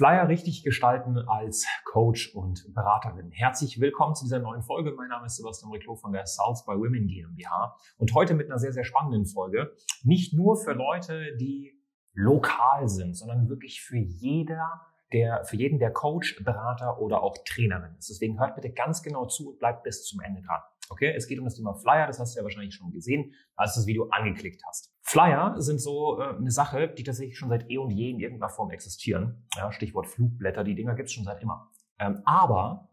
Flyer richtig gestalten als Coach und Beraterin. Herzlich willkommen zu dieser neuen Folge. Mein Name ist Sebastian Reclo von der South by Women GmbH und heute mit einer sehr, sehr spannenden Folge. Nicht nur für Leute, die lokal sind, sondern wirklich für jeder, der, für jeden, der Coach, Berater oder auch Trainerin ist. Deswegen hört bitte ganz genau zu und bleibt bis zum Ende dran. Okay, es geht um das Thema Flyer, das hast du ja wahrscheinlich schon gesehen, als du das Video angeklickt hast. Flyer sind so äh, eine Sache, die tatsächlich schon seit eh und je in irgendeiner Form existieren. Ja, Stichwort Flugblätter, die Dinger gibt's schon seit immer. Ähm, aber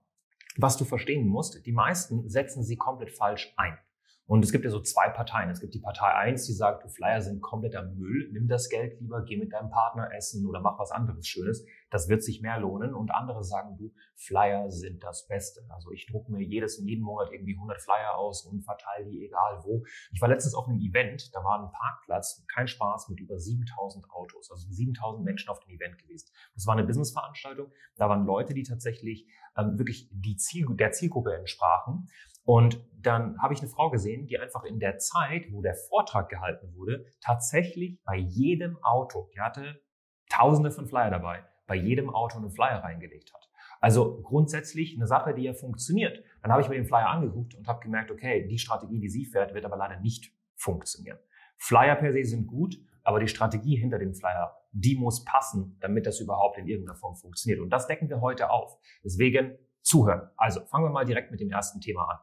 was du verstehen musst, die meisten setzen sie komplett falsch ein. Und es gibt ja so zwei Parteien. Es gibt die Partei eins, die sagt, du Flyer sind kompletter Müll, nimm das Geld lieber, geh mit deinem Partner essen oder mach was anderes Schönes. Das wird sich mehr lohnen. Und andere sagen, du, Flyer sind das Beste. Also ich drucke mir jedes, jeden Monat irgendwie 100 Flyer aus und verteile die egal wo. Ich war letztens auf einem Event, da war ein Parkplatz, kein Spaß, mit über 7000 Autos. Also 7000 Menschen auf dem Event gewesen. Das war eine Businessveranstaltung. Da waren Leute, die tatsächlich ähm, wirklich die Ziel, der Zielgruppe entsprachen. Und dann habe ich eine Frau gesehen, die einfach in der Zeit, wo der Vortrag gehalten wurde, tatsächlich bei jedem Auto, die hatte tausende von Flyer dabei, bei jedem Auto einen Flyer reingelegt hat. Also grundsätzlich eine Sache, die ja funktioniert. Dann habe ich mir den Flyer angeguckt und habe gemerkt, okay, die Strategie, die sie fährt, wird aber leider nicht funktionieren. Flyer per se sind gut, aber die Strategie hinter dem Flyer, die muss passen, damit das überhaupt in irgendeiner Form funktioniert. Und das decken wir heute auf. Deswegen zuhören. Also fangen wir mal direkt mit dem ersten Thema an.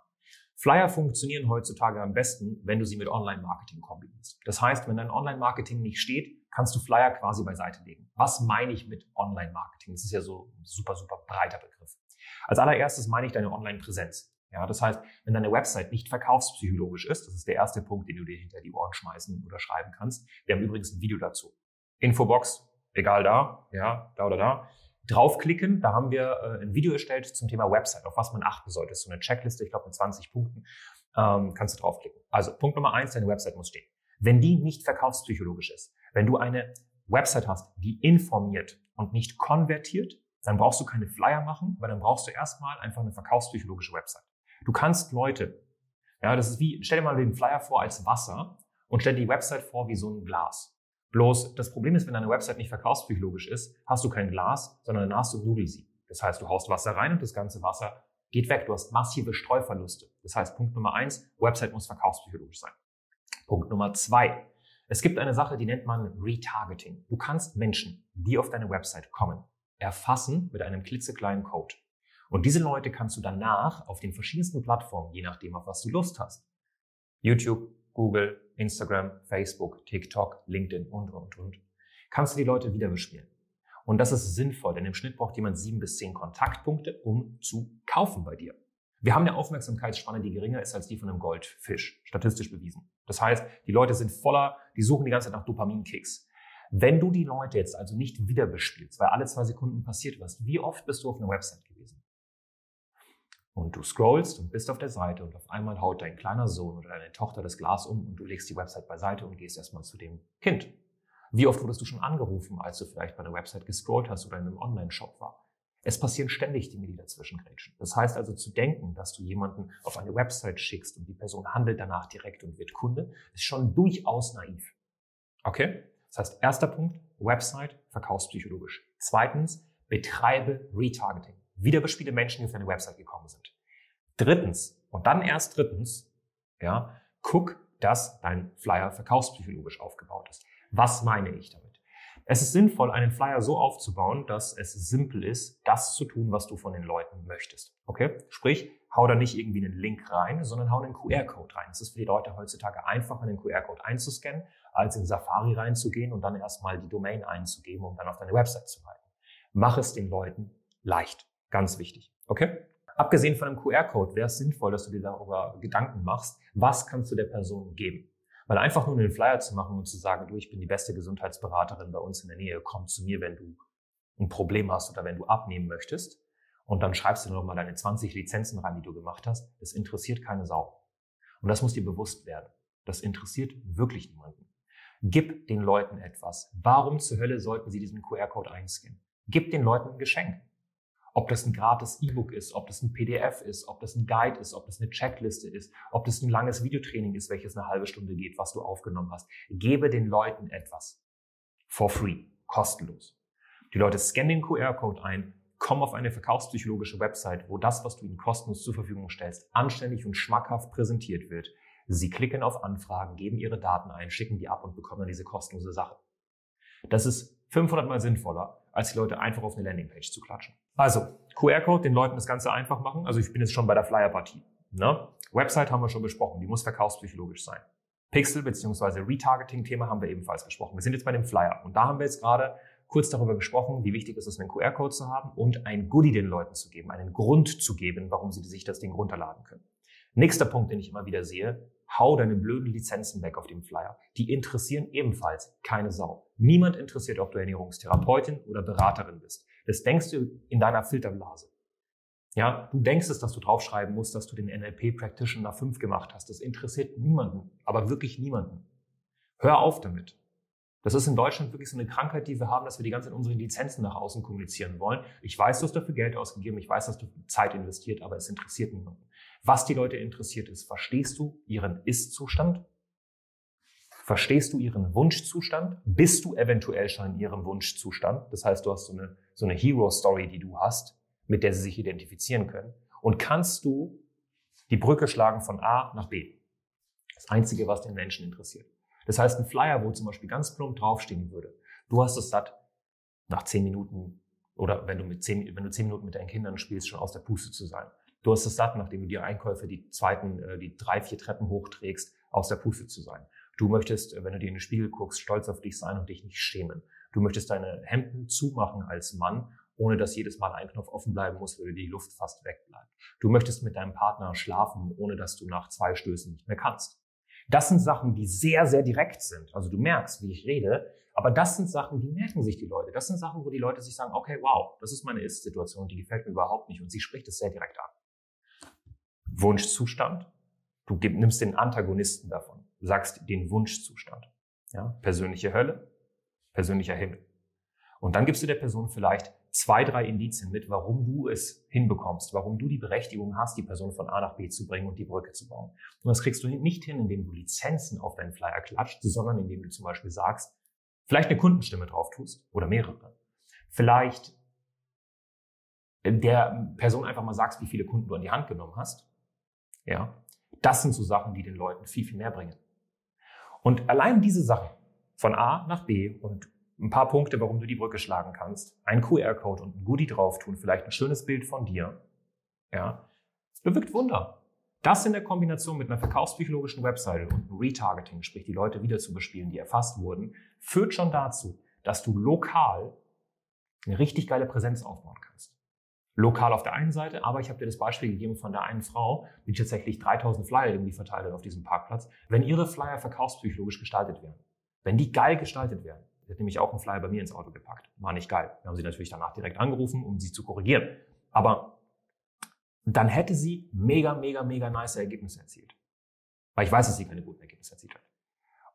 Flyer funktionieren heutzutage am besten, wenn du sie mit Online-Marketing kombinierst. Das heißt, wenn dein Online-Marketing nicht steht, kannst du Flyer quasi beiseite legen. Was meine ich mit Online-Marketing? Das ist ja so ein super, super breiter Begriff. Als allererstes meine ich deine Online-Präsenz. Ja, das heißt, wenn deine Website nicht verkaufspsychologisch ist, das ist der erste Punkt, den du dir hinter die Ohren schmeißen oder schreiben kannst. Wir haben übrigens ein Video dazu. Infobox, egal da, ja, da oder da draufklicken. Da haben wir äh, ein Video erstellt zum Thema Website, auf was man achten sollte. So eine Checkliste, ich glaube mit 20 Punkten. Ähm, kannst du draufklicken. Also Punkt Nummer eins, deine Website muss stehen. Wenn die nicht verkaufspsychologisch ist, wenn du eine Website hast, die informiert und nicht konvertiert, dann brauchst du keine Flyer machen, weil dann brauchst du erstmal einfach eine verkaufspsychologische Website. Du kannst Leute, ja, das ist wie, stell dir mal den Flyer vor als Wasser und stell dir die Website vor wie so ein Glas. Bloß das Problem ist, wenn deine Website nicht verkaufspsychologisch ist, hast du kein Glas, sondern dann hast du Nudelsieb. Das heißt, du haust Wasser rein und das ganze Wasser geht weg. Du hast massive Streuverluste. Das heißt, Punkt Nummer eins, Website muss verkaufspsychologisch sein. Punkt Nummer zwei, es gibt eine Sache, die nennt man Retargeting. Du kannst Menschen, die auf deine Website kommen, erfassen mit einem klitzekleinen Code. Und diese Leute kannst du danach auf den verschiedensten Plattformen, je nachdem, auf was du Lust hast, YouTube, Google, Instagram, Facebook, TikTok, LinkedIn und, und, und, kannst du die Leute wieder bespielen. Und das ist sinnvoll, denn im Schnitt braucht jemand sieben bis zehn Kontaktpunkte, um zu kaufen bei dir. Wir haben eine Aufmerksamkeitsspanne, die geringer ist als die von einem Goldfisch, statistisch bewiesen. Das heißt, die Leute sind voller, die suchen die ganze Zeit nach Dopaminkicks. Wenn du die Leute jetzt also nicht wieder bespielst, weil alle zwei Sekunden passiert was, wie oft bist du auf einer Website gewesen? Und du scrollst und bist auf der Seite und auf einmal haut dein kleiner Sohn oder deine Tochter das Glas um und du legst die Website beiseite und gehst erstmal zu dem Kind. Wie oft wurdest du schon angerufen, als du vielleicht bei der Website gescrollt hast oder in einem Online-Shop war? Es passieren ständig Dinge, die dazwischen grätschen. Das heißt also zu denken, dass du jemanden auf eine Website schickst und die Person handelt danach direkt und wird Kunde, ist schon durchaus naiv. Okay? Das heißt, erster Punkt, Website, verkaufspsychologisch. Zweitens, betreibe Retargeting. Wieder bespiele Menschen, die auf deine Website gekommen sind. Drittens, und dann erst drittens, ja, guck, dass dein Flyer verkaufspsychologisch aufgebaut ist. Was meine ich damit? Es ist sinnvoll, einen Flyer so aufzubauen, dass es simpel ist, das zu tun, was du von den Leuten möchtest. Okay? Sprich, hau da nicht irgendwie einen Link rein, sondern hau einen QR-Code rein. Es ist für die Leute heutzutage einfacher, einen QR-Code einzuscannen, als in Safari reinzugehen und dann erstmal die Domain einzugeben, um dann auf deine Website zu leiten. Mach es den Leuten leicht. Ganz wichtig. Okay? Abgesehen von einem QR-Code wäre es sinnvoll, dass du dir darüber Gedanken machst, was kannst du der Person geben. Weil einfach nur einen Flyer zu machen und zu sagen, du, ich bin die beste Gesundheitsberaterin bei uns in der Nähe, komm zu mir, wenn du ein Problem hast oder wenn du abnehmen möchtest. Und dann schreibst du noch mal deine 20 Lizenzen rein, die du gemacht hast. Das interessiert keine Sau. Und das muss dir bewusst werden. Das interessiert wirklich niemanden. Gib den Leuten etwas. Warum zur Hölle sollten sie diesen QR-Code einscannen? Gib den Leuten ein Geschenk. Ob das ein gratis E-Book ist, ob das ein PDF ist, ob das ein Guide ist, ob das eine Checkliste ist, ob das ein langes Videotraining ist, welches eine halbe Stunde geht, was du aufgenommen hast. Gebe den Leuten etwas. For free. Kostenlos. Die Leute scannen den QR-Code ein, kommen auf eine verkaufspsychologische Website, wo das, was du ihnen kostenlos zur Verfügung stellst, anständig und schmackhaft präsentiert wird. Sie klicken auf Anfragen, geben ihre Daten ein, schicken die ab und bekommen dann diese kostenlose Sache. Das ist 500 mal sinnvoller, als die Leute einfach auf eine Landingpage zu klatschen. Also, QR-Code, den Leuten das Ganze einfach machen. Also ich bin jetzt schon bei der Flyer-Partie. Ne? Website haben wir schon besprochen, die muss verkaufspsychologisch sein. Pixel bzw. Retargeting-Thema haben wir ebenfalls besprochen. Wir sind jetzt bei dem Flyer und da haben wir jetzt gerade kurz darüber gesprochen, wie wichtig ist es, einen QR-Code zu haben und ein Goodie den Leuten zu geben, einen Grund zu geben, warum sie sich das Ding runterladen können. Nächster Punkt, den ich immer wieder sehe, hau deine blöden Lizenzen weg auf dem Flyer. Die interessieren ebenfalls keine Sau. Niemand interessiert, ob du Ernährungstherapeutin oder Beraterin bist. Das denkst du in deiner Filterblase. Ja, du denkst es, dass du draufschreiben musst, dass du den NLP Practitioner 5 gemacht hast. Das interessiert niemanden, aber wirklich niemanden. Hör auf damit. Das ist in Deutschland wirklich so eine Krankheit, die wir haben, dass wir die ganze Zeit unsere Lizenzen nach außen kommunizieren wollen. Ich weiß, du hast dafür Geld ausgegeben, ich weiß, dass du Zeit investiert, aber es interessiert niemanden. Was die Leute interessiert ist, verstehst du ihren Ist-Zustand? Verstehst du ihren Wunschzustand? Bist du eventuell schon in ihrem Wunschzustand? Das heißt, du hast so eine, so eine Hero-Story, die du hast, mit der sie sich identifizieren können. Und kannst du die Brücke schlagen von A nach B? Das Einzige, was den Menschen interessiert. Das heißt, ein Flyer, wo zum Beispiel ganz plump draufstehen würde, du hast es satt, nach zehn Minuten oder wenn du, mit zehn, wenn du zehn Minuten mit deinen Kindern spielst, schon aus der Puste zu sein. Du hast es satt, nachdem du die Einkäufe, die zweiten, äh, die drei, vier Treppen hochträgst, aus der Puste zu sein. Du möchtest, wenn du dir in den Spiegel guckst, stolz auf dich sein und dich nicht schämen. Du möchtest deine Hemden zumachen als Mann ohne dass jedes Mal ein Knopf offen bleiben muss, weil die Luft fast wegbleibt. Du möchtest mit deinem Partner schlafen, ohne dass du nach zwei Stößen nicht mehr kannst. Das sind Sachen, die sehr, sehr direkt sind. Also du merkst, wie ich rede, aber das sind Sachen, die merken sich die Leute. Das sind Sachen, wo die Leute sich sagen, okay, wow, das ist meine Ist-Situation, die gefällt mir überhaupt nicht und sie spricht es sehr direkt an. Wunschzustand. Du nimmst den Antagonisten davon, sagst den Wunschzustand. Ja? Persönliche Hölle, persönlicher Himmel. Und dann gibst du der Person vielleicht zwei, drei Indizien mit, warum du es hinbekommst, warum du die Berechtigung hast, die Person von A nach B zu bringen und die Brücke zu bauen. Und das kriegst du nicht hin, indem du Lizenzen auf deinen Flyer klatscht, sondern indem du zum Beispiel sagst, vielleicht eine Kundenstimme drauf tust oder mehrere. Vielleicht der Person einfach mal sagst, wie viele Kunden du an die Hand genommen hast. Ja. Das sind so Sachen, die den Leuten viel, viel mehr bringen. Und allein diese Sachen von A nach B und ein paar Punkte, warum du die Brücke schlagen kannst, ein QR-Code und ein Goodie drauf tun, vielleicht ein schönes Bild von dir, ja, bewirkt Wunder. Das in der Kombination mit einer verkaufspsychologischen Webseite und einem Retargeting, sprich die Leute wieder zu bespielen, die erfasst wurden, führt schon dazu, dass du lokal eine richtig geile Präsenz aufbauen kannst. Lokal auf der einen Seite, aber ich habe dir das Beispiel gegeben von der einen Frau, die tatsächlich 3000 Flyer irgendwie verteilt hat auf diesem Parkplatz. Wenn ihre Flyer verkaufspsychologisch gestaltet werden, wenn die geil gestaltet werden, Sie hat nämlich auch einen Flyer bei mir ins Auto gepackt. War nicht geil. Wir haben sie natürlich danach direkt angerufen, um sie zu korrigieren. Aber dann hätte sie mega, mega, mega nice Ergebnisse erzielt. Weil ich weiß, dass sie keine guten Ergebnisse erzielt hat.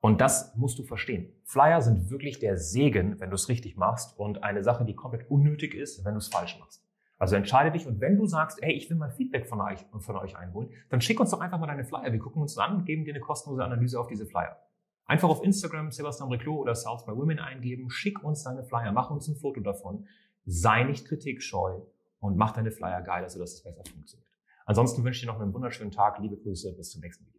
Und das musst du verstehen. Flyer sind wirklich der Segen, wenn du es richtig machst und eine Sache, die komplett unnötig ist, wenn du es falsch machst. Also entscheide dich und wenn du sagst, hey, ich will mal Feedback von euch, von euch einholen, dann schick uns doch einfach mal deine Flyer. Wir gucken uns an und geben dir eine kostenlose Analyse auf diese Flyer. Einfach auf Instagram Sebastian Reclos oder South by Women eingeben, schick uns deine Flyer, mach uns ein Foto davon, sei nicht kritikscheu und mach deine Flyer geil, sodass es besser funktioniert. Ansonsten wünsche ich dir noch einen wunderschönen Tag, liebe Grüße, bis zum nächsten Video.